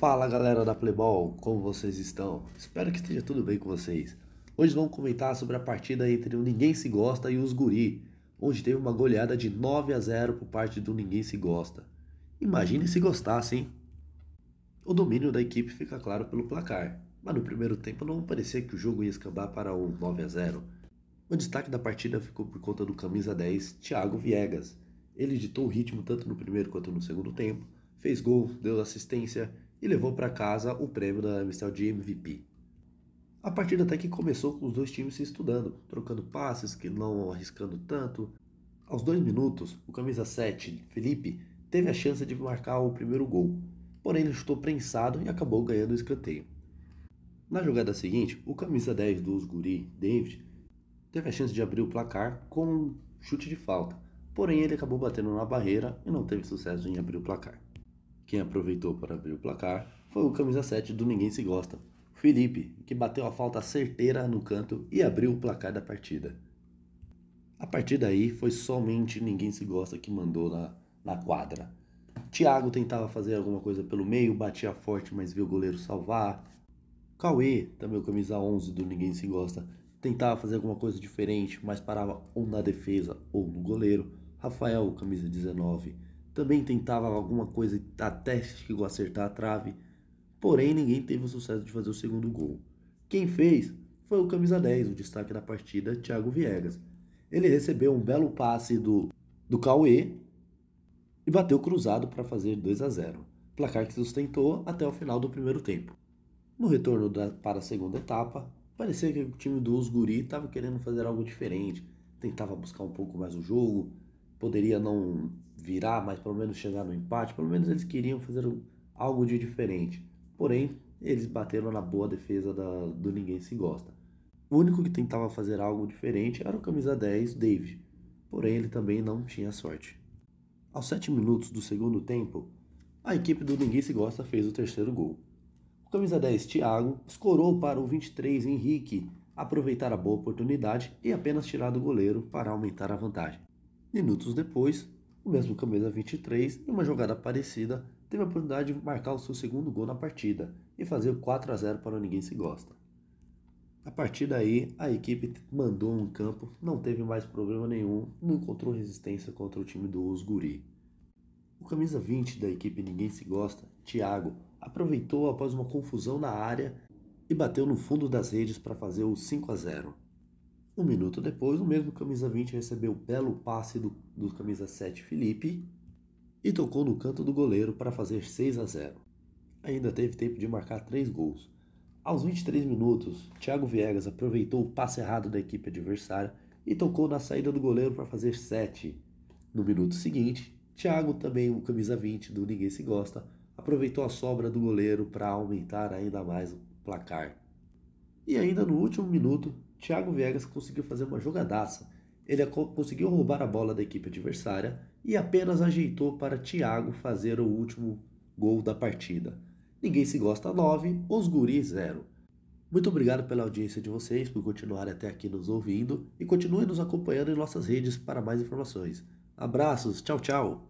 Fala galera da Playball, como vocês estão? Espero que esteja tudo bem com vocês. Hoje vamos comentar sobre a partida entre o Ninguém Se Gosta e os Guri, onde teve uma goleada de 9 a 0 por parte do Ninguém Se Gosta. Imagine se gostasse, hein? O domínio da equipe fica claro pelo placar, mas no primeiro tempo não parecia que o jogo ia escambar para um 9 a 0. O destaque da partida ficou por conta do camisa 10, Thiago Viegas. Ele ditou o ritmo tanto no primeiro quanto no segundo tempo, fez gol, deu assistência e levou para casa o prêmio da Mistel de MVP. A partida até que começou com os dois times se estudando, trocando passes, que não arriscando tanto. Aos dois minutos, o camisa 7, Felipe, teve a chance de marcar o primeiro gol, porém ele chutou prensado e acabou ganhando o escanteio. Na jogada seguinte, o camisa 10 dos Guri, David, teve a chance de abrir o placar com um chute de falta, porém ele acabou batendo na barreira e não teve sucesso em abrir o placar. Quem aproveitou para abrir o placar foi o camisa 7 do Ninguém Se Gosta, Felipe, que bateu a falta certeira no canto e abriu o placar da partida. A partir daí foi somente Ninguém Se Gosta que mandou na, na quadra. Thiago tentava fazer alguma coisa pelo meio, batia forte, mas viu o goleiro salvar. Cauê, também o camisa 11 do Ninguém Se Gosta, tentava fazer alguma coisa diferente, mas parava ou na defesa ou no goleiro. Rafael, camisa 19, também tentava alguma coisa até chegou a acertar a trave, porém ninguém teve o sucesso de fazer o segundo gol. Quem fez foi o camisa 10, o destaque da partida, Thiago Viegas. Ele recebeu um belo passe do, do Cauê e bateu cruzado para fazer 2 a 0, placar que sustentou até o final do primeiro tempo. No retorno da, para a segunda etapa, parecia que o time do Osguri estava querendo fazer algo diferente, tentava buscar um pouco mais o jogo, poderia não virar, mas pelo menos chegar no empate. Pelo menos eles queriam fazer algo de diferente. Porém, eles bateram na boa defesa da, do Ninguém Se Gosta. O único que tentava fazer algo diferente era o camisa 10, David. Porém, ele também não tinha sorte. Aos 7 minutos do segundo tempo, a equipe do Ninguém Se Gosta fez o terceiro gol. O camisa 10, Thiago, escorou para o 23, Henrique, aproveitar a boa oportunidade e apenas tirar do goleiro para aumentar a vantagem. Minutos depois, o mesmo camisa 23, em uma jogada parecida, teve a oportunidade de marcar o seu segundo gol na partida e fazer o 4 a 0 para o Ninguém Se Gosta. A partir daí, a equipe mandou um campo, não teve mais problema nenhum, não encontrou resistência contra o time do Osguri. O camisa 20 da equipe Ninguém Se Gosta, Thiago, aproveitou após uma confusão na área e bateu no fundo das redes para fazer o 5 a 0. Um minuto depois, o mesmo camisa 20 recebeu o belo passe do, do camisa 7 Felipe e tocou no canto do goleiro para fazer 6 a 0. Ainda teve tempo de marcar 3 gols. Aos 23 minutos, Thiago Viegas aproveitou o passe errado da equipe adversária e tocou na saída do goleiro para fazer 7. No minuto seguinte, Thiago, também o camisa 20 do Ninguém Se Gosta, aproveitou a sobra do goleiro para aumentar ainda mais o placar. E ainda no último minuto, Thiago Viegas conseguiu fazer uma jogadaça. Ele conseguiu roubar a bola da equipe adversária e apenas ajeitou para Thiago fazer o último gol da partida. Ninguém se gosta 9, os guris 0. Muito obrigado pela audiência de vocês, por continuarem até aqui nos ouvindo e continue nos acompanhando em nossas redes para mais informações. Abraços, tchau, tchau!